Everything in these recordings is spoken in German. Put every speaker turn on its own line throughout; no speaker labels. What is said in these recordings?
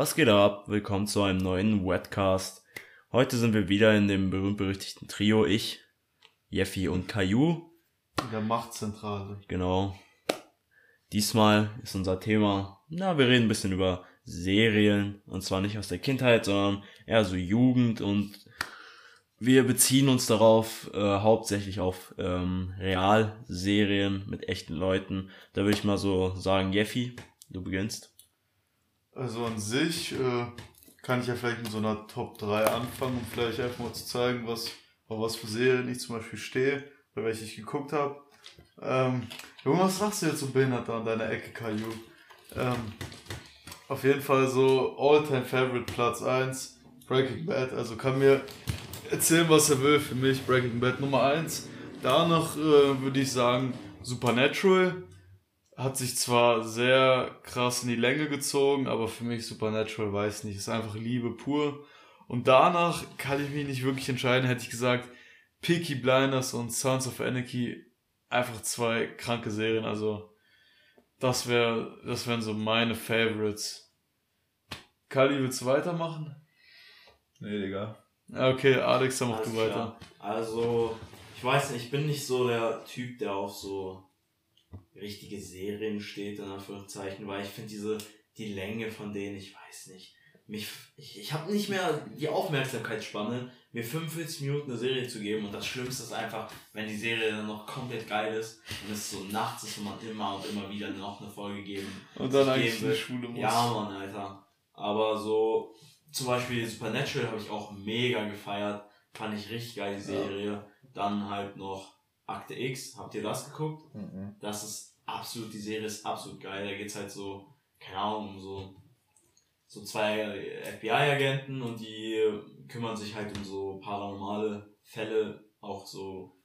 Was geht ab? Willkommen zu einem neuen Wetcast. Heute sind wir wieder in dem berühmt-berüchtigten Trio. Ich, Jeffi und Caillou.
In der Machtzentrale.
Genau. Diesmal ist unser Thema, na, wir reden ein bisschen über Serien. Und zwar nicht aus der Kindheit, sondern eher so Jugend. Und wir beziehen uns darauf äh, hauptsächlich auf ähm, Realserien mit echten Leuten. Da würde ich mal so sagen, Jeffi, du beginnst.
Also an sich äh, kann ich ja vielleicht mit so einer Top 3 anfangen, um vielleicht einfach mal zu zeigen, was, was für Serien ich zum Beispiel stehe, oder welche ich geguckt habe. Ähm, Junge, was machst du jetzt so behindert an deiner Ecke, Caillou? Ähm, auf jeden Fall so All-Time Favorite Platz 1, Breaking Bad. Also kann mir erzählen, was er will. Für mich Breaking Bad Nummer 1. Danach äh, würde ich sagen Supernatural. Hat sich zwar sehr krass in die Länge gezogen, aber für mich Supernatural weiß nicht. Ist einfach Liebe pur. Und danach kann ich mich nicht wirklich entscheiden. Hätte ich gesagt, Peaky Blinders und Sons of Anarchy einfach zwei kranke Serien. Also das wäre, das wären so meine Favorites. Kali, willst du weitermachen?
Nee, Digga.
Okay, Alex, dann mach
Alles
du weiter.
klar. Also, ich weiß nicht, ich bin nicht so der Typ, der auf so richtige Serien steht, in Anführungszeichen, weil ich finde diese, die Länge von denen, ich weiß nicht. Mich, ich, ich habe nicht mehr die Aufmerksamkeitsspanne, mir 45 Minuten eine Serie zu geben und das Schlimmste ist einfach, wenn die Serie dann noch komplett geil ist und es so nachts ist und man immer und immer wieder noch eine Folge geben.
Und dann eigentlich in die. Schule muss.
Ja, Mann, Alter. Aber so, zum Beispiel Supernatural habe ich auch mega gefeiert. Fand ich richtig geil, die Serie. Dann halt noch Akte X. Habt ihr das geguckt?
Mhm.
Das ist absolut, die Serie ist absolut geil. Da geht's halt so, keine Ahnung, um so, so zwei FBI-Agenten und die kümmern sich halt um so paranormale Fälle, auch so,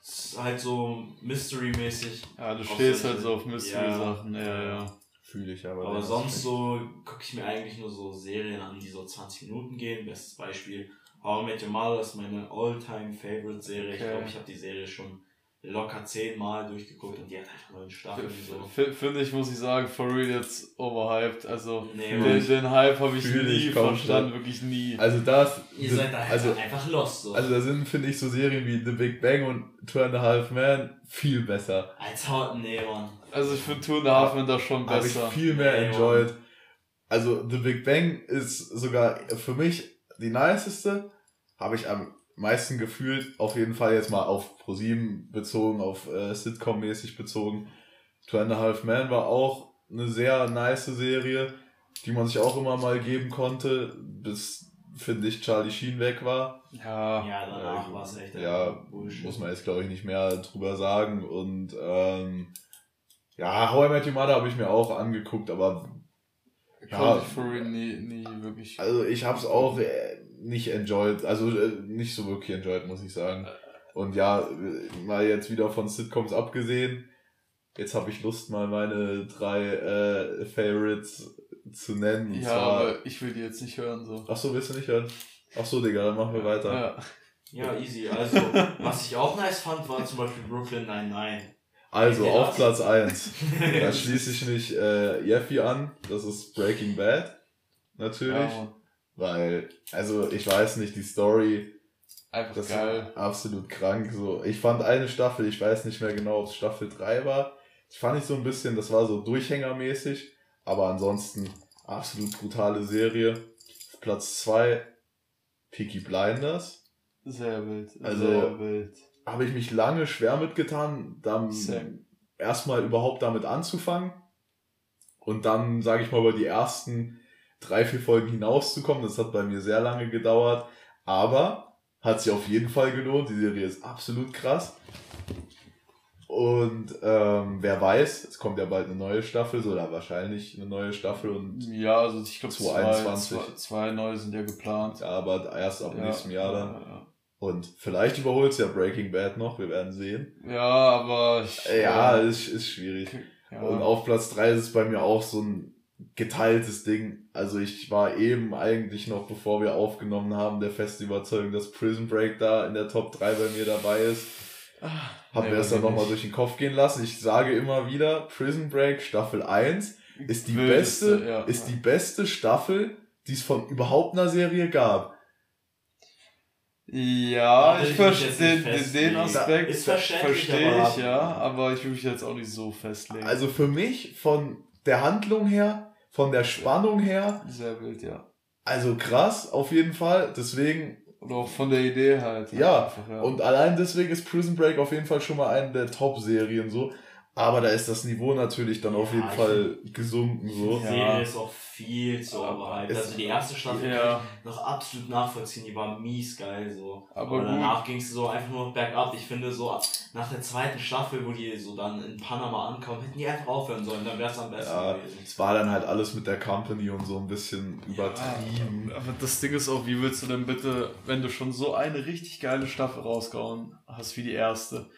ist halt so Mystery-mäßig.
Ja, du stehst halt so auf Mystery-Sachen.
Ja.
Ja, ja.
Fühle ich aber.
Aber sonst so gucke ich mir eigentlich nur so Serien an, die so 20 Minuten gehen. Bestes Beispiel How I Met Your Mother ist meine all-time favorite Serie. Ich
Okay.
glaube, ich habe die Serie schon locker zehnmal durchgeguckt und die hat einfach neun Staffeln. So.
F- Finde ich, muss ich sagen, for real jetzt overhyped. Also,
Nee,
den, den Hype habe ich nie verstanden, wirklich nie.
Also das.
Ihr seid da
also,
einfach lost. So.
also da sind, finde ich, so Serien wie The Big Bang und Two and a Half Men viel besser.
Als Haut, nee, Mann.
Also, ich finde Two and a Half Men da schon
Habe ich
besser.
viel mehr
Nee,
enjoyed. Also The Big Bang ist sogar für mich die niceste. Habe ich am meisten gefühlt. Auf jeden Fall jetzt mal auf ProSieben bezogen, auf äh, Sitcom-mäßig bezogen. Two and a Half Men war auch eine sehr nice Serie, die man sich auch immer mal geben konnte, bis, finde ich, Charlie Sheen weg war.
Ja,
Ja, danach
Ja,
war es echt
ja,
Bullshit.
Muss man jetzt, glaube ich, nicht mehr drüber sagen. Und ähm, ja, How I Met Your Mother habe ich mir auch angeguckt, aber
ja. Ich nie, nie wirklich.
also ich habe es auch äh, nicht enjoyed, also äh, nicht so wirklich enjoyed, muss ich sagen. Und ja, äh, mal jetzt wieder von Sitcoms abgesehen, jetzt habe ich Lust, mal meine drei äh, Favorites zu nennen.
Ja,
zwar,
aber ich will die jetzt nicht hören, so.
ach so, willst du nicht hören? Ach so, Digga, dann machen wir weiter.
Ja.
Ja, easy. Also, was ich auch nice fand, war zum Beispiel Brooklyn 99.
Also, auf
das?
Platz 1. Da schließe ich mich äh, Jeffy an. Das ist Breaking Bad. Natürlich.
Ja.
Weil, also ich weiß nicht, die Story,
Einfach
das
geil.
ist absolut krank. So, ich fand eine Staffel, ich weiß nicht mehr genau, ob es Staffel 3 war. Das fand ich so ein bisschen, das war so durchhängermäßig. Aber ansonsten absolut brutale Serie. Platz 2 Peaky Blinders.
Sehr wild.
Also-
sehr wild.
Habe ich mich lange schwer mitgetan, dann erstmal überhaupt damit anzufangen und dann, sage ich mal, über die ersten drei, vier Folgen hinauszukommen. Das hat bei mir sehr lange gedauert, aber hat sich auf jeden Fall gelohnt. Die Serie ist absolut krass. Und ähm, wer weiß, es kommt ja bald eine neue Staffel, so oder wahrscheinlich eine neue Staffel und
Ja, also ich glaube, zwei,
2021.
zwei, zwei neue sind ja geplant.
ja, aber erst ab
Ja,
nächstem Jahr dann.
Ja,
Und vielleicht überholt es ja Breaking Bad noch, wir werden sehen.
ja. ja aber ich,
Ja, ist, ist schwierig.
ja.
Und auf Platz 3 ist es bei mir auch so ein geteiltes Ding. Also ich war eben eigentlich noch, bevor wir aufgenommen haben, der festen Überzeugung, dass Prison Break da in der Top 3 bei mir dabei ist. Hab
Nee,
mir das dann nochmal durch den Kopf gehen lassen. Ich sage immer wieder, Prison Break Staffel 1 ist die
Wildeste,
beste,
ja.
ist die beste Staffel, die es von überhaupt einer Serie gab.
Ja, ich
ich
verstehe den, den. Aspekt, verstehe
aber-
ich, ja, aber ich will mich jetzt auch nicht so festlegen.
Also für mich von der Handlung her, von der Spannung her,
Sehr wild, ja.
also krass auf jeden Fall. Deswegen
Oder auch von der Idee halt.
Ja,
einfach, ja.
Und allein deswegen ist Prison Break auf jeden Fall schon mal eine der Top-Serien so. Aber da ist das Niveau natürlich dann auf
Ja,
jeden
ich
Fall gesunken
Die
so.
Ja.
Serie ist auch viel zu overhyped.
es-
Also die erste Staffel
Ja.
kann ich noch absolut nachvollziehen, die war mies geil so.
Aber
Aber, danach ging es so einfach nur bergab. Ich finde so nach der zweiten Staffel, wo die so dann in Panama ankommen, hätten die einfach aufhören sollen, dann wäre es am besten
Ja,
gewesen.
es war dann halt alles mit der Company und so ein bisschen übertrieben.
Aber das Ding ist auch, wie willst du denn bitte, wenn du schon so eine richtig geile Staffel rausgehauen hast wie die erste,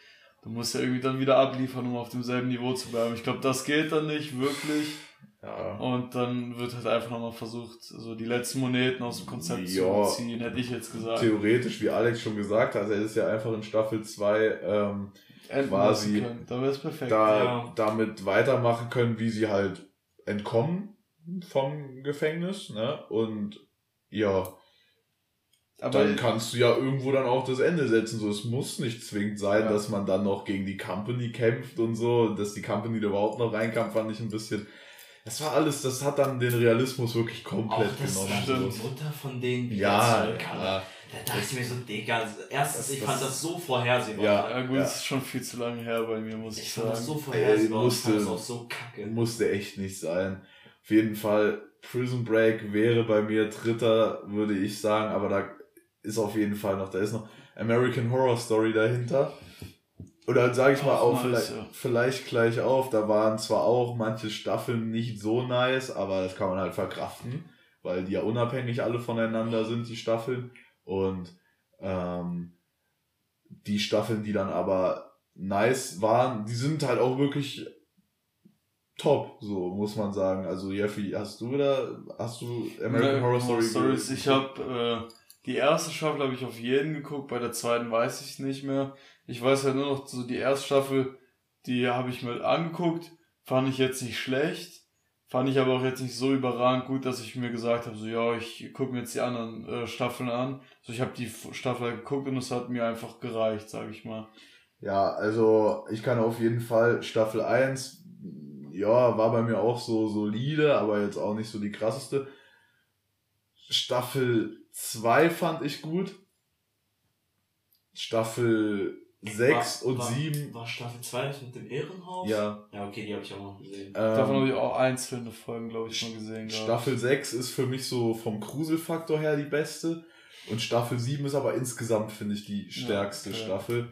du musst ja irgendwie dann wieder abliefern, um auf demselben Niveau zu bleiben. Ich glaube, das geht dann nicht wirklich.
Ja.
Und dann wird halt einfach nochmal versucht, so die letzten Moneten aus dem Konzept
Ja.
zu ziehen, hätte ich jetzt gesagt.
Theoretisch, wie Alex schon gesagt hat, er ist ja einfach in Staffel 2 ähm,
Enden
quasi.
Da wäre es perfekt.
da,
Ja.
damit weitermachen können, wie sie halt entkommen vom Gefängnis. Ne? Und ja,
Aber
dann kannst du ja irgendwo dann auch das Ende setzen. So, es muss nicht zwingend sein,
Ja.
dass man dann noch gegen die Company kämpft und so. Dass die Company da überhaupt noch reinkam, fand ich ein bisschen. Das war alles, das hat dann den Realismus wirklich
Auch
komplett
das
genommen.
stimmt.
die Mutter von denen wieder
Ja,
zurückkam.
ja,
Da dachte ich mir so, Digga, erstens,
Das-
ich
das-
fand das so vorhersehbar.
Ja.
ja gut,
ja.
es ist schon viel zu lange her bei mir, muss ich,
Ich fand das
sagen.
so vorhersehbar und ich fand das
musste-
auch so kacke.
musste echt nicht sein. Auf jeden Fall, Prison Break wäre bei mir dritter, würde ich sagen, aber da ist auf jeden Fall noch, da ist noch American Horror Story dahinter. Oder sage ich mal
Auch
auch
nice,
vielleicht,
ja.
vielleicht gleich auf, da waren zwar auch manche Staffeln nicht so nice, aber das kann man halt verkraften, weil die ja unabhängig alle voneinander sind, die Staffeln. Und ähm, die Staffeln, die dann aber nice waren, die sind halt auch wirklich top, so muss man sagen. Also Jeffy, hast du da, hast du American Horror Story?
Stories. Ich habe äh, die erste Staffel habe ich auf jeden geguckt, bei der zweiten weiß ich nicht mehr. Ich weiß halt nur noch so die erste Staffel, die habe ich mir angeguckt, fand ich jetzt nicht schlecht, fand ich aber auch jetzt nicht so überragend gut, dass ich mir gesagt habe, so ja, ich gucke mir jetzt die anderen äh, Staffeln an. So ich habe die Staffel halt geguckt und es hat mir einfach gereicht, sage ich mal.
Ja, also ich kann auf jeden Fall Staffel 1, ja, war bei mir auch so solide, aber jetzt auch nicht so die krasseste. Staffel 2 fand ich gut. Staffel 6
War-
und
war-
7,
War Staffel 2 das mit dem Irrenhaus?
ja.
Ja, okay, die habe ich auch noch gesehen.
Davon
Ähm,
habe ich auch einzelne Folgen, glaube ich, mal gesehen.
Staffel 6 ist für mich so vom Gruselfaktor her die beste. Und Staffel 7 ist aber insgesamt, finde ich, die stärkste
okay.
Staffel.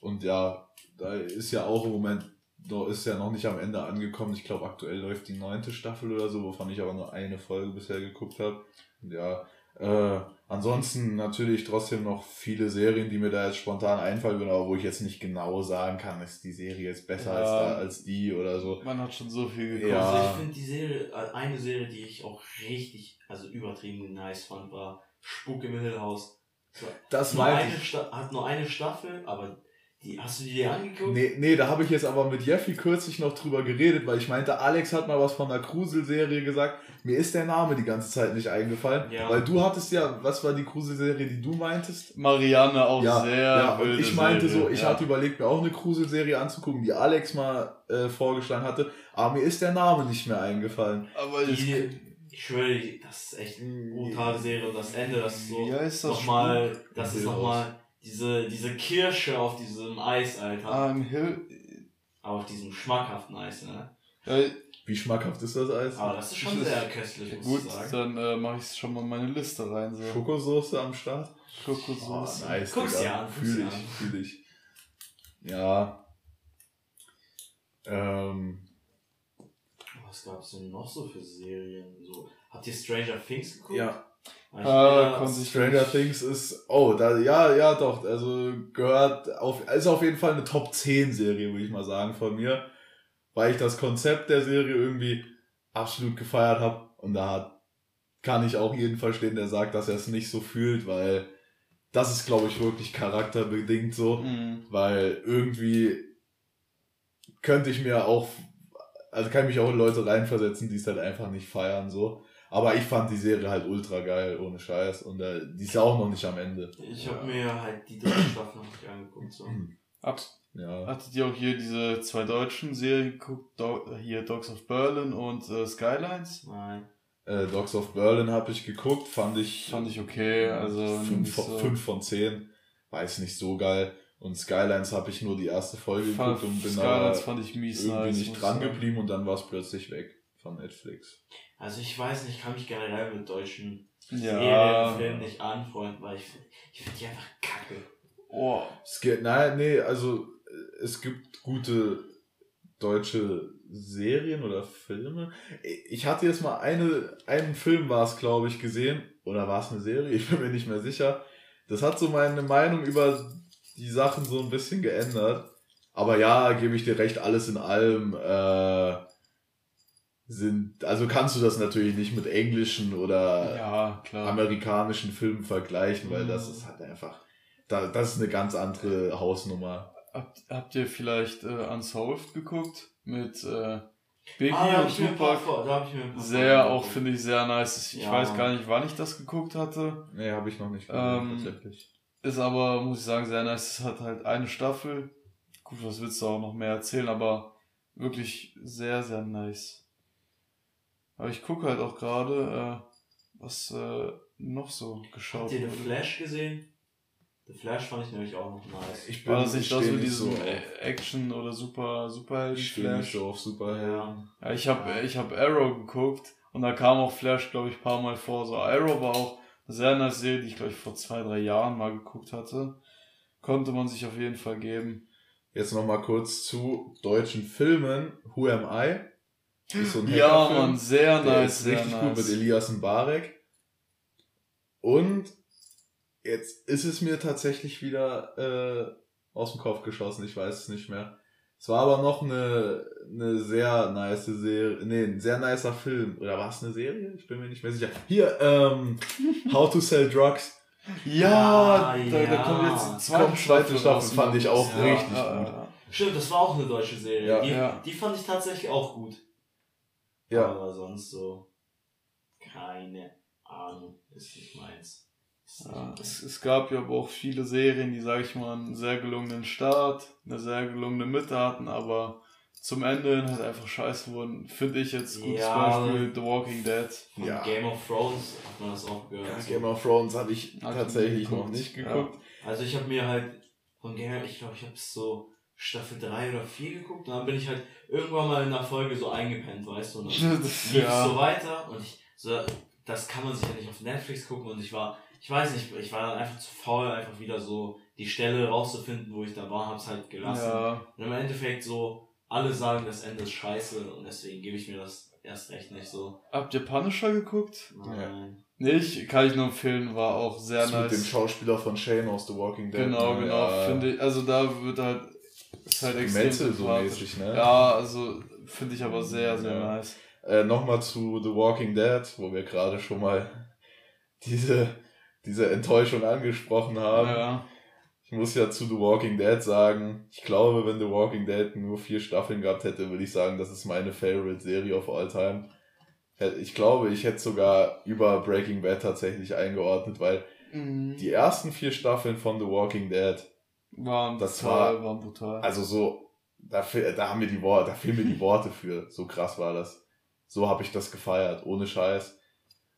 Und ja, da ist ja auch im Moment, noch, ist ja noch nicht am Ende angekommen. Ich glaube, aktuell läuft die neunte Staffel oder so, wovon ich aber nur eine Folge bisher geguckt habe. Ja, äh, ansonsten natürlich trotzdem noch viele Serien, die mir da jetzt spontan einfallen würden, aber wo ich jetzt nicht genau sagen kann, ist die Serie jetzt besser
Ja.
als, da, als die oder so.
Man hat schon so viel geguckt.
Ja.
Also ich finde die Serie, äh, eine Serie, die ich auch richtig, also übertrieben nice fand, war Spuk im Hill House.
Das
nur
meinte
eine
ich.
Sta hat nur eine Staffel, aber die, hast du die dir angeguckt?
Nee, nee, da habe ich jetzt aber mit Jeffy kürzlich noch drüber geredet, weil ich meinte, Alex hat mal was von der Krusel-Serie gesagt. Mir ist der Name die ganze Zeit nicht eingefallen.
Ja.
Weil du hattest ja, was war die Krusel-Serie, die du meintest?
Marianne auch
ja,
sehr.
ja, und ich meinte
Serie,
so, ich
ja.
hatte überlegt, mir auch eine Krusel-Serie anzugucken, die Alex mal äh, vorgeschlagen hatte, aber mir ist der Name nicht mehr eingefallen.
Aber das,
Die, ich schwöre, das ist echt eine brutale Serie und das Ende, das ist so
Wie heißt das
nochmal, das ist nochmal diese, diese Kirsche auf diesem Eis, Alter.
Ah, im Hill.
Aber auf diesem schmackhaften Eis, ne?
Ja,
Wie schmackhaft ist das Eis?
Aber das ist schon
Das ist-
sehr köstlich, muss
gut,
ich sagen.
dann äh, mache ich es schon mal in meine Liste rein. So.
Schokosoße am Start? Oh,
Schokosoße.
nice,
Guck's dir an,
Fühl ich, fühl ich. Ja. Ähm,
Was gab's denn noch so für Serien? So, habt ihr Stranger Things geguckt?
ja,
Äh, ich-
Stranger Things ist, oh, da, ja, ja, doch, also gehört auf, ist auf jeden Fall eine Top 10 Serie, würde ich mal sagen, von mir, weil ich das Konzept der Serie irgendwie absolut gefeiert habe und da kann ich auch jeden verstehen, der sagt, dass er es nicht so fühlt, weil das ist, glaube ich, wirklich charakterbedingt so,
Mhm.
weil irgendwie könnte ich mir auch also kann mich auch in Leute reinversetzen, die es halt einfach nicht feiern, so. Aber ich fand die Serie halt ultra geil, ohne Scheiß. Und äh, die ist ja auch noch nicht am Ende.
Ich habe mir halt die dritte Staffel noch nicht angeguckt. So.
Ab,
Ja.
hattet ihr auch hier diese zwei deutschen Serien geguckt? Do hier Dogs of Berlin und äh, Skylines?
Nein.
Äh, Dogs of Berlin habe ich geguckt, fand ich.
Fand ich okay, also
fünf,
nicht
von,
so-
fünf von zehn. Weiß nicht so geil. Und Skylines habe ich nur die erste Folge geguckt und bin
Skylines
da
fand ich mies
irgendwie
nice.
nicht dran geblieben und dann war es plötzlich weg von Netflix.
Also ich weiß nicht, ich kann mich generell mit deutschen
Ja.
Serien, Filmen nicht anfreunden, weil ich, ich finde die einfach kacke.
Oh,
Es geht, nein, nee, also äh, es gibt gute deutsche Serien oder Filme. Ich hatte jetzt mal eine, einen Film war es, glaube ich, gesehen. Oder war es eine Serie? Ich bin mir nicht mehr sicher. Das hat so meine Meinung über die Sachen so ein bisschen geändert. Aber ja, gebe ich dir recht, alles in allem äh, sind, also kannst du das natürlich nicht mit englischen oder
ja, klar.
amerikanischen Filmen vergleichen, weil
Mhm.
das ist halt einfach, da, das ist eine ganz andere Hausnummer.
Habt, habt ihr vielleicht äh, Unsolved geguckt? Mit äh, Biggie
Ah,
und Tupac?
vor- da hab ich mir ein paar
Sehr, auch finde ich sehr nice. Ich
Ja.
weiß gar nicht, wann ich das geguckt hatte.
Nee, habe ich noch nicht
Ähm,
tatsächlich.
Ist aber, muss ich sagen, sehr nice. Es hat halt eine Staffel. Gut, was willst du auch noch mehr erzählen, aber wirklich sehr, sehr nice. Aber ich gucke halt auch gerade, äh, was äh, noch so geschaut
Habt ihr The. Flash gesehen? The Flash fand ich nämlich auch noch nice.
Ich
War das nicht das mit diesem
so
Action- oder Super, Superhelden
ich
Flash?
so auf Superhelden.
Ja, ich habe ich hab Arrow geguckt und da kam auch Flash, glaube ich, ein paar Mal vor. So Arrow war auch eine sehr nice Serie, die ich, glaube ich, vor zwei, drei Jahren mal geguckt hatte. Konnte man sich auf jeden Fall geben.
Jetzt noch mal kurz zu deutschen Filmen. Who Am I? So
Ja. Mann, sehr
Der
nice,
ist
sehr
richtig gut mit
nice.
Elias Mbarek. Und jetzt ist es mir tatsächlich wieder äh, aus dem Kopf geschossen, ich weiß es nicht mehr. Es war aber noch eine, eine sehr nice Serie, nee, ein sehr nicer Film. Oder war es eine Serie? Ich bin mir nicht mehr sicher. Hier, ähm, How to Sell Drugs.
Ja,
Ah,
da, da
ja.
kommt jetzt zweite
Kommt, zweite
Staffel
fand ich auch
Ja,
richtig
ja,
gut.
ja.
Stimmt, das war auch eine deutsche Serie.
Ja.
die,
Ja.
die fand ich tatsächlich auch gut.
Ja,
Aber sonst so. Keine Ahnung. Ist nicht meins. Ist nicht
Ja,
meins.
es, es gab ja aber auch viele Serien, die, sage ich mal, einen sehr gelungenen Start, eine sehr gelungene Mitte hatten, aber zum Ende hin halt einfach scheiße wurden. Finde ich jetzt gutes
Ja.
Beispiel The Walking Dead.
Von
Ja.
Game of Thrones hat man das auch gehört.
ja
so.
Game of Thrones habe ich
Hab ich
tatsächlich noch nicht
Ja.
geguckt.
Also ich habe mir halt von Game, ich glaube, ich habe so Staffel 3 oder 4 geguckt und dann bin ich halt irgendwann mal in der Folge so eingepennt, weißt du, und dann lief
ja.
so weiter und ich, so, das kann man sich ja nicht auf Netflix gucken und ich war, ich weiß nicht, ich war dann einfach zu faul, einfach wieder so die Stelle rauszufinden, wo ich da war, hab's halt gelassen.
Ja,
Und im Endeffekt so, alle sagen, das Ende ist scheiße und deswegen gebe ich mir das erst recht nicht so.
habt ihr Punisher geguckt?
Nein.
Nicht, kann ich nur empfehlen, war auch sehr
Das mit dem
nice.
Schauspieler von Shane aus The Walking Dead.
Genau, genau,
Ja.
finde ich, also da wird halt, ist halt extrem
Metzel so mäßig, ne?
Ja, also finde ich aber sehr, sehr
Ja.
nice.
Äh, Nochmal zu The Walking Dead, wo wir gerade schon mal diese, diese Enttäuschung angesprochen haben.
Ja.
Ich muss ja zu The Walking Dead sagen, ich glaube, wenn The Walking Dead nur vier Staffeln gehabt hätte, würde ich sagen, das ist meine Favorite Serie of all time. Ich glaube, ich hätte sogar über Breaking Bad tatsächlich eingeordnet, weil
Mhm.
die ersten vier Staffeln von The Walking Dead, Das
brutal,
war-
waren brutal.
also so, da, da haben mir die Worte, da fehlen mir die Worte für. So krass war das. So habe ich das gefeiert, ohne Scheiß.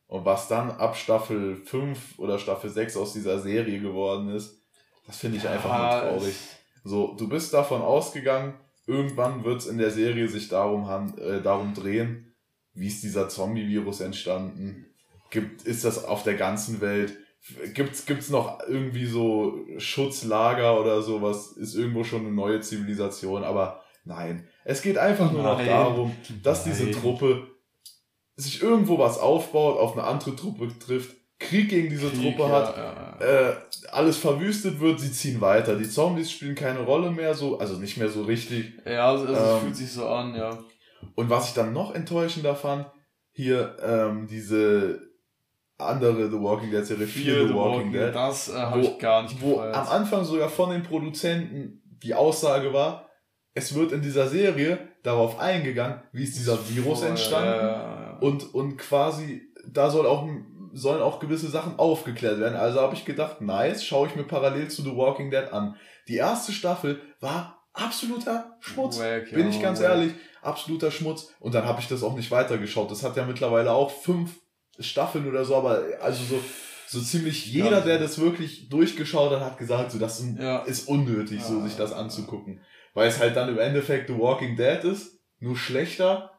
Und was dann ab Staffel 5 oder Staffel 6 aus dieser Serie geworden ist, das finde ich einfach nur
Ja,
traurig. So, du bist davon ausgegangen, irgendwann wird es in der Serie sich darum, äh, darum drehen, wie ist dieser Zombie-Virus entstanden? Gibt, ist das auf der ganzen Welt? Gibt's, gibt's noch irgendwie so Schutzlager oder sowas? Ist irgendwo schon eine neue Zivilisation? Aber nein. Es geht einfach nur noch
Nein.
darum, dass diese
Nein.
Truppe sich irgendwo was aufbaut, auf eine andere Truppe trifft, Krieg gegen diese
Krieg,
Truppe hat,
ja, ja.
äh, alles verwüstet wird, sie ziehen weiter. Die Zombies spielen keine Rolle mehr, so, also nicht mehr so richtig.
Ja, also, also
Ähm,
es fühlt sich so an, ja.
Und was ich dann noch enttäuschender fand, hier ähm, diese andere The Walking Dead Serie, Fear the Walking Dead,
Das äh, habe ich gar nicht
wo
gefeiert.
am Anfang sogar von den Produzenten die Aussage war, es wird in dieser Serie darauf eingegangen, wie ist dieser Virus entstanden
ja.
und, und quasi, da soll auch, sollen auch gewisse Sachen aufgeklärt werden. Also habe ich gedacht, nice, schaue ich mir parallel zu The Walking Dead an. Die erste Staffel war absoluter Schmutz.
Wack,
Bin
ja,
ich ganz
wack.
ehrlich, absoluter Schmutz. Und dann habe ich das auch nicht weitergeschaut. Das hat ja mittlerweile auch fünf Staffeln oder so, aber also so, so ziemlich jeder, der das wirklich durchgeschaut hat, hat gesagt, so das ist,
Ja.
ist unnötig, so
Ja,
sich das
ja,
anzugucken. Weil es halt dann im Endeffekt The Walking Dead ist, nur schlechter.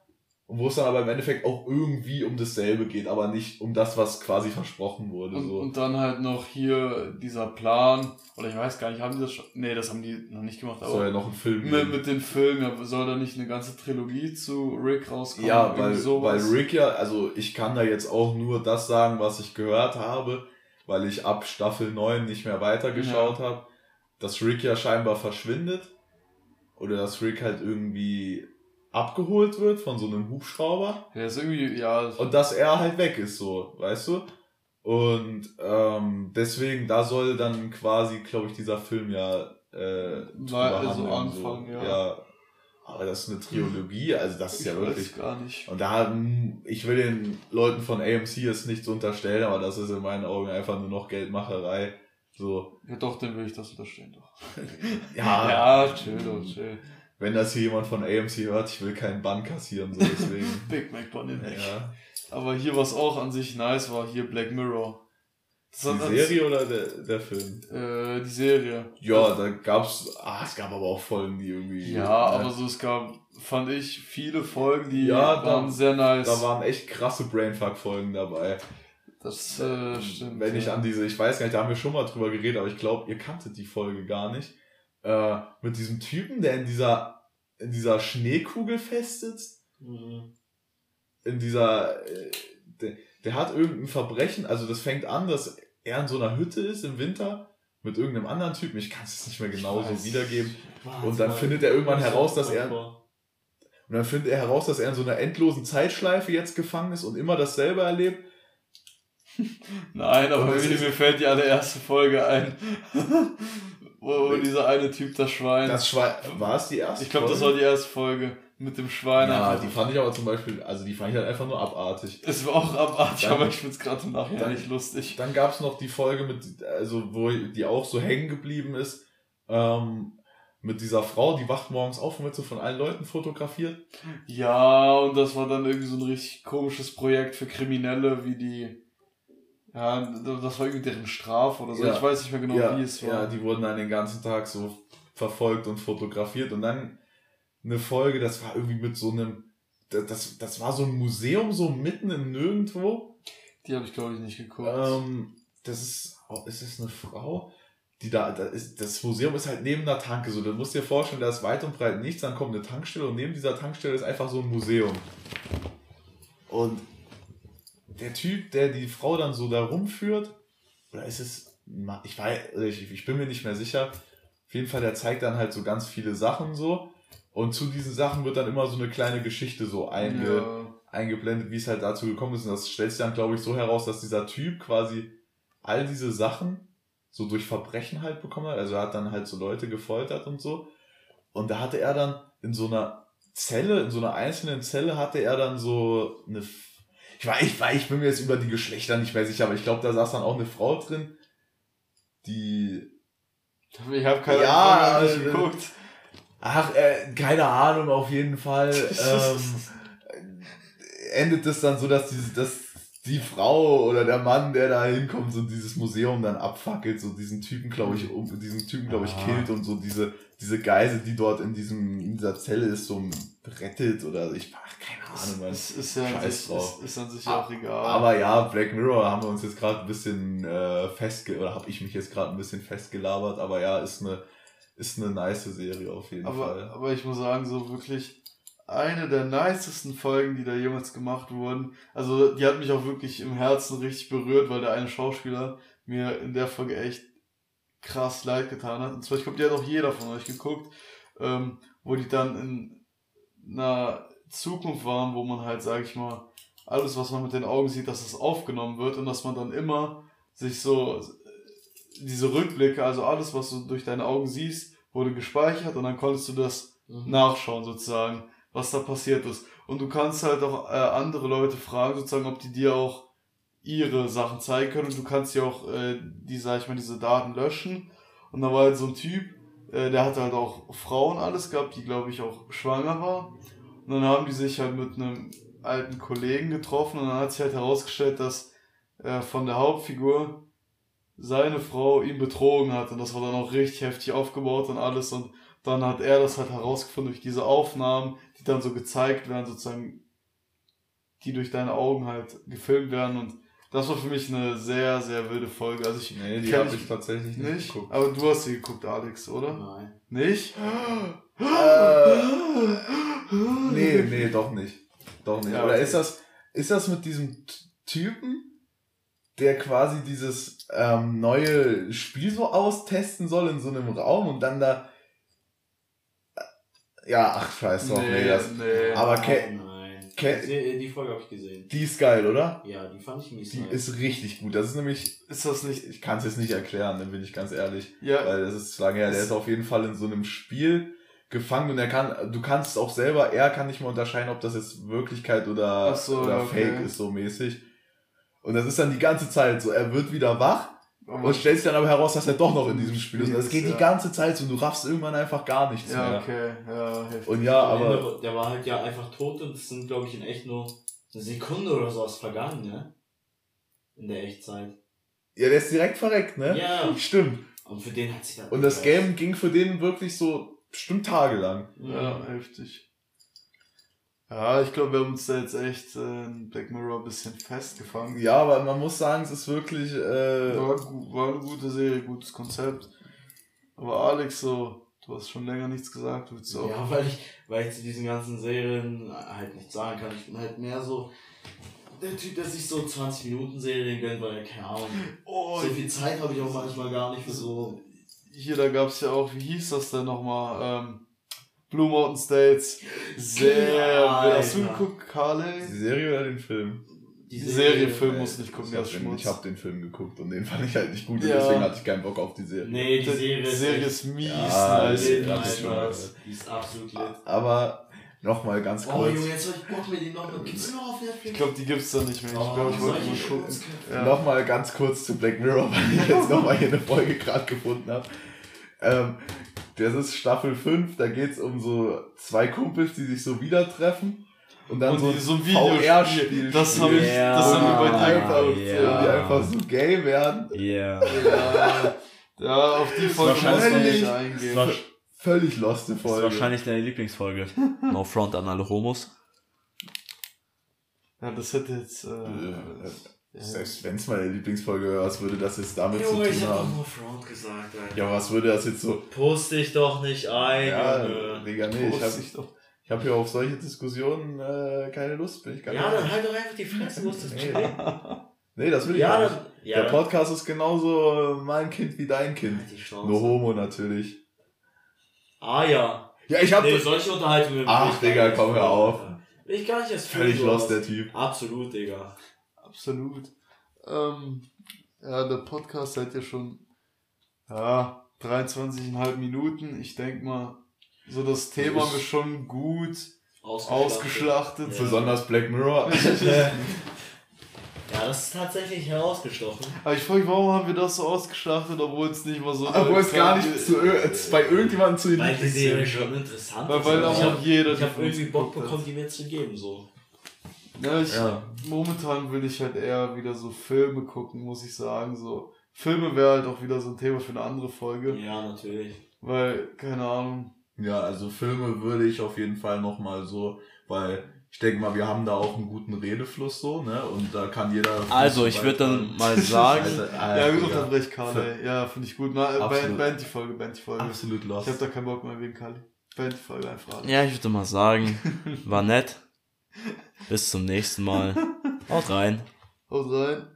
Und wo es dann aber im Endeffekt auch irgendwie um dasselbe geht, aber nicht um das, was quasi versprochen wurde.
Und,
so.
und dann halt noch hier dieser Plan, oder ich weiß gar nicht, haben die das schon? Nee, das haben die noch nicht gemacht,
soll ja
aber
noch ein Film
mit, mit den Filmen, ja, soll da nicht eine ganze Trilogie zu Rick rauskommen?
Ja, weil, weil? Rick ja, also ich kann da jetzt auch nur das sagen, was ich gehört habe, weil ich ab Staffel 9 nicht mehr weitergeschaut habe, dass Rick ja scheinbar verschwindet oder dass Rick halt irgendwie abgeholt wird von so einem Hubschrauber
Ja, ist irgendwie, ja,
und dass er halt weg ist, so, weißt du? Und ähm, deswegen, da soll dann quasi, glaube ich, dieser Film ja äh, drüber
also anfangen,
so.
ja.
ja. Aber das ist eine Trilogie, also das ist
ich
ja
weiß
wirklich
gar nicht.
und da, hm, ich will den Leuten von AMC es nicht so unterstellen, aber das ist in meinen Augen einfach nur noch Geldmacherei. So,
Ja, doch, dann will ich das unterstehen, doch.
ja,
Ja, chill, doch, chill.
Wenn das hier jemand von AMC hört, ich will keinen Bann kassieren, so deswegen.
Big Mac Bunny Neck.
ja.
Aber hier, was auch an sich nice war, hier Black Mirror. Das
Die Serie oder der, der Film?
Äh, die Serie.
Ja, da gab's, ah, es gab aber auch Folgen, die irgendwie.
Ja, aber so, es gab, fand ich, viele Folgen, die
Ja, da-
waren sehr nice.
Da waren echt krasse Brainfuck-Folgen dabei.
das äh, stimmt.
Wenn ich
ja.
an diese, ich weiß gar nicht, da haben wir schon mal drüber geredet, aber ich glaube, ihr kanntet die Folge gar nicht. Äh, mit diesem Typen, der in dieser, in dieser Schneekugel festsitzt.
Mhm.
In dieser, äh, der, der hat irgendein Verbrechen, also das fängt an, dass er in so einer Hütte ist im Winter mit irgendeinem anderen Typen. Ich kann es jetzt nicht mehr genau so wiedergeben.
Warte
Und dann findet er irgendwann heraus, dass er, und dann findet er heraus, dass er in so einer endlosen Zeitschleife jetzt gefangen ist und immer dasselbe erlebt.
Nein, aber mir, fällt die allererste Folge ein. Wo, dieser eine Typ, das Schwein.
Das Schwein, war es die erste
ich glaube, das war die erste Folge mit dem Schwein.
Ja,
einfach.
die fand ich aber zum Beispiel, also die fand ich halt einfach nur abartig.
es war auch abartig,
Dann-
aber ich find's gerade im Nachhinein
dann-
nicht lustig.
Dann gab's noch die Folge mit, also wo die auch so hängen geblieben ist, ähm, mit dieser Frau, die wacht morgens auf und wird so von allen Leuten fotografiert.
Ja, und das war dann irgendwie so ein richtig komisches Projekt für Kriminelle, wie die. Ja, das war irgendwie deren Strafe oder so.
Ja.
Ich weiß nicht mehr genau,
ja,
wie es war.
ja, die wurden dann den ganzen Tag so verfolgt und fotografiert und dann eine Folge, das war irgendwie mit so einem, das, das, war so ein Museum so mitten im Nirgendwo.
Die habe ich, glaube ich, nicht geguckt.
Ähm, das ist, oh, ist das eine Frau? Die da, da ist, das Museum ist halt neben einer Tanke, so, du musst dir vorstellen, da ist weit und breit nichts, dann kommt eine Tankstelle und neben dieser Tankstelle ist einfach so ein Museum. Und der Typ, der die Frau dann so da rumführt, oder ist es, ich weiß, also ich, ich bin mir nicht mehr sicher, auf jeden Fall, der zeigt dann halt so ganz viele Sachen so, und zu diesen Sachen wird dann immer so eine kleine Geschichte so einge,
ja.
eingeblendet, wie es halt dazu gekommen ist. Und das stellt sich dann, glaube ich, so heraus, dass dieser Typ quasi all diese Sachen so durch Verbrechen halt bekommen hat. Also er hat dann halt so Leute gefoltert und so. Und da hatte er dann in so einer Zelle, in so einer einzelnen Zelle hatte er dann so eine, ich weiß, ich, weiß, ich bin mir jetzt über die Geschlechter nicht mehr sicher, aber ich glaube, da saß dann auch eine Frau drin, die
Ich habe keine
Ja,
Folge nicht
äh,
geguckt.
Ach, äh, keine Ahnung, auf jeden Fall. Ähm, endet es dann so, dass, diese, dass die Frau oder der Mann, der da hinkommt, so dieses Museum dann abfackelt, so diesen Typen, glaube ich, um, diesen Typen, glaube ich,
Ah.
killt und so diese, diese Geise, die dort in diesem, in dieser Zelle ist, so rettet oder ich, ach, keine Ahnung, man.
Es ist ja
Scheiß
sich,
drauf.
ist, ist an sich
Ah,
auch egal.
Aber ja, Black Mirror haben wir uns jetzt gerade ein bisschen äh, festge oder habe ich mich jetzt gerade ein bisschen festgelabert, aber ja, ist eine ist eine nice Serie auf jeden
aber,
Fall.
aber ich muss sagen, so wirklich eine der nicesten Folgen, die da jemals gemacht wurden. Also die hat mich auch wirklich im Herzen richtig berührt, weil der eine Schauspieler mir in der Folge echt krass leid getan hat. Und zwar, ich glaube, die hat auch jeder von euch geguckt, ähm, wo die dann in einer Zukunft waren, wo man halt, sag ich mal, alles, was man mit den Augen sieht, dass es aufgenommen wird und dass man dann immer sich so diese Rückblicke, also alles, was du durch deine Augen siehst, wurde gespeichert und dann konntest du das
Mhm.
nachschauen sozusagen. was da passiert ist. Und du kannst halt auch äh, andere Leute fragen, sozusagen, ob die dir auch ihre Sachen zeigen können und du kannst ja auch äh, die, sag ich mal, diese Daten löschen. Und da war halt so ein Typ, äh, der hatte halt auch Frauen alles gehabt, die glaube ich auch schwanger war. Und dann haben die sich halt mit einem alten Kollegen getroffen und dann hat sich halt herausgestellt, dass äh, von der Hauptfigur seine Frau ihn betrogen hat und das war dann auch richtig heftig aufgebaut und alles und dann hat er das halt herausgefunden durch diese Aufnahmen, die dann so gezeigt werden, sozusagen, die durch deine Augen halt gefilmt werden und das war für mich eine sehr, sehr wilde Folge. Also ich
Nee, die habe ich tatsächlich nicht,
nicht,
geguckt.
aber du hast sie geguckt, Alex, oder?
Nein.
Nicht?
Äh, nee, nee, doch nicht. Doch nicht.
Ja,
Oder
okay.
ist das, ist das mit diesem Typen, der quasi dieses ähm, neue Spiel so austesten soll in so einem Raum und dann da. Ja, ach, scheiß drauf, nee, das,
nee.
Aber ke-
Nein.
ke-
Die, die Folge habe ich gesehen.
die ist geil, oder?
Ja, die fand ich mies.
Die
nice.
ist richtig gut. Das ist nämlich,
ist das nicht.
ich kann es jetzt nicht erklären, dann bin ich ganz ehrlich.
Ja,
Weil das ist lange her, der ist auf jeden Fall in so einem Spiel gefangen und er kann, du kannst auch selber, er kann nicht mehr unterscheiden, ob das jetzt Wirklichkeit oder,
so,
oder
okay.
Fake ist, so mäßig. Und das ist dann die ganze Zeit so, er wird wieder wach
aber-
und stellt sich dann aber heraus, dass er doch noch in diesem Spiel ist. Und das geht
Ja.
die ganze Zeit so und du raffst irgendwann einfach gar nichts
ja,
mehr.
okay, ja, heftig.
Und ja, aber
der war halt ja einfach tot und es sind, glaube ich, in echt nur eine Sekunde oder sowas vergangen, ne? In der Echtzeit.
ja, der ist direkt verreckt, ne?
Ja.
Stimmt.
Und für den hat sich dann.
Und das Game ging für den wirklich so bestimmt tagelang.
Ja, heftig. Ja, ich glaube, wir haben uns da jetzt echt äh, in Black Mirror ein bisschen festgefangen.
Ja, aber man muss sagen, es ist wirklich, äh,
War, war eine gute Serie, gutes Konzept. Aber Alex, so, du hast schon länger nichts gesagt, willst du auch?
Ja, weil ich, weil ich zu diesen ganzen Serien halt nichts sagen kann. Ich bin halt mehr so der Typ, der sich so 20 Minuten Serien gönnt, weil, keine Ahnung,
Oh,
so viel Zeit habe ich auch manchmal gar nicht für so.
Hier, da gab's ja auch, wie hieß das denn nochmal? Ähm, Blue Mountain States. Sehr,
Ja,
hast du geguckt, Carly?
die Serie oder den Film?
Die Serie, Film
Äh,
musst du nicht gucken,
den,
Schmutz.
ich hab den Film geguckt und den fand ich halt nicht gut und
Ja.
deswegen hatte ich keinen Bock auf die Serie.
Nee, die
Die
Serie,
Serie
ist
ist mies,
Ja, das
nice. Die ist absolut lit.
Aber nochmal ganz
Oh
kurz,
Junge, jetzt hab ich Bock mir die noch. Gibt's die noch auf Netflix?
Ich glaube, die gibt's da nicht mehr. Ich
Oh,
glaube, ich wollte mal gucken. Ja.
nochmal ganz kurz zu Black Mirror, weil ich jetzt nochmal hier eine Folge gerade gefunden habe. Ähm, das ist Staffel 5, da geht's um so zwei Kumpels, die sich so wieder treffen und dann
Und
so,
die- so ein
VR-Spiel
Videospiel. Das habe ich,
Ja,
das haben wir bei dir
einfach,
geguckt.
die
Ja.
einfach so gay werden.
Yeah.
Ja, ja, auf die Folge muss man nicht eingehen.
Völlig loste
das ist
Folge.
wahrscheinlich deine Lieblingsfolge. No front an alle Homos.
Ja, das hätte jetzt. Äh, ja.
Selbst wenn es meine Lieblingsfolge wäre, was würde das jetzt damit
Junge,
zu
ich
tun
hab
haben?
nur Front gesagt, Alter.
Ja, was würde das jetzt so...
Post dich doch nicht ein,
Ja,
Junge.
Digga, nee, ich habe
ich doch.
ich hab hier auf solche Diskussionen äh, keine Lust, bin ich ganz
Ja, dann halt doch einfach die Fresse, musst du
Nee.
chillen.
Nee, das will ich
Ja,
auch nicht.
dann. Ja,
Der Podcast ist genauso mein Kind wie dein Kind.
Halt.
Nur Homo natürlich.
Ah ja.
Ja, ich hab
Nee, solche Unterhaltungen.
Ach, Digga, komm, hör auf.
Ich gar nicht erst
völlig lost, der Typ.
Absolut, Digga.
Absolut. Ähm, ja, der Podcast hat ja schon ja, 23,5 Minuten. Ich denke mal, so das Thema wir schon gut ausgeschlachtet.
Ja.
Besonders Black Mirror.
Ja, das ist tatsächlich herausgestochen.
Aber ich frage mich, warum haben wir das so ausgeschlachtet, obwohl es nicht mal so.
Obwohl es gar nicht zu, ir- bei irgendjemandem zu den
Weil die Serie schon interessant
Weil,
ist.
weil
ich
auch
hab,
jeder.
ich
die
hab
von uns
irgendwie Bock bekommen, die mir zu geben, so.
Ja, ich,
Ja.
momentan will ich halt eher wieder so Filme gucken, muss ich sagen. So Filme wäre halt auch wieder so ein Thema für eine andere Folge,
Ja, natürlich.
weil keine Ahnung.
Ja, also Filme würde ich auf jeden Fall nochmal so, weil ich denke mal, wir haben da auch einen guten Redefluss so, ne? Und da kann jeder.
Also, ich würde dann mal sagen,
Alter,
Ja,
Alter,
gut, unterbrech Kali. Ja, finde ich gut.
Absolut.
band, band die Folge, band die Folge.
Absolut
Ich
lost.
hab da keinen Bock mehr wegen Kali. Band die Folge einfach.
ja, ich würde mal sagen, war nett. Bis zum nächsten Mal. Haut rein.
Haut rein.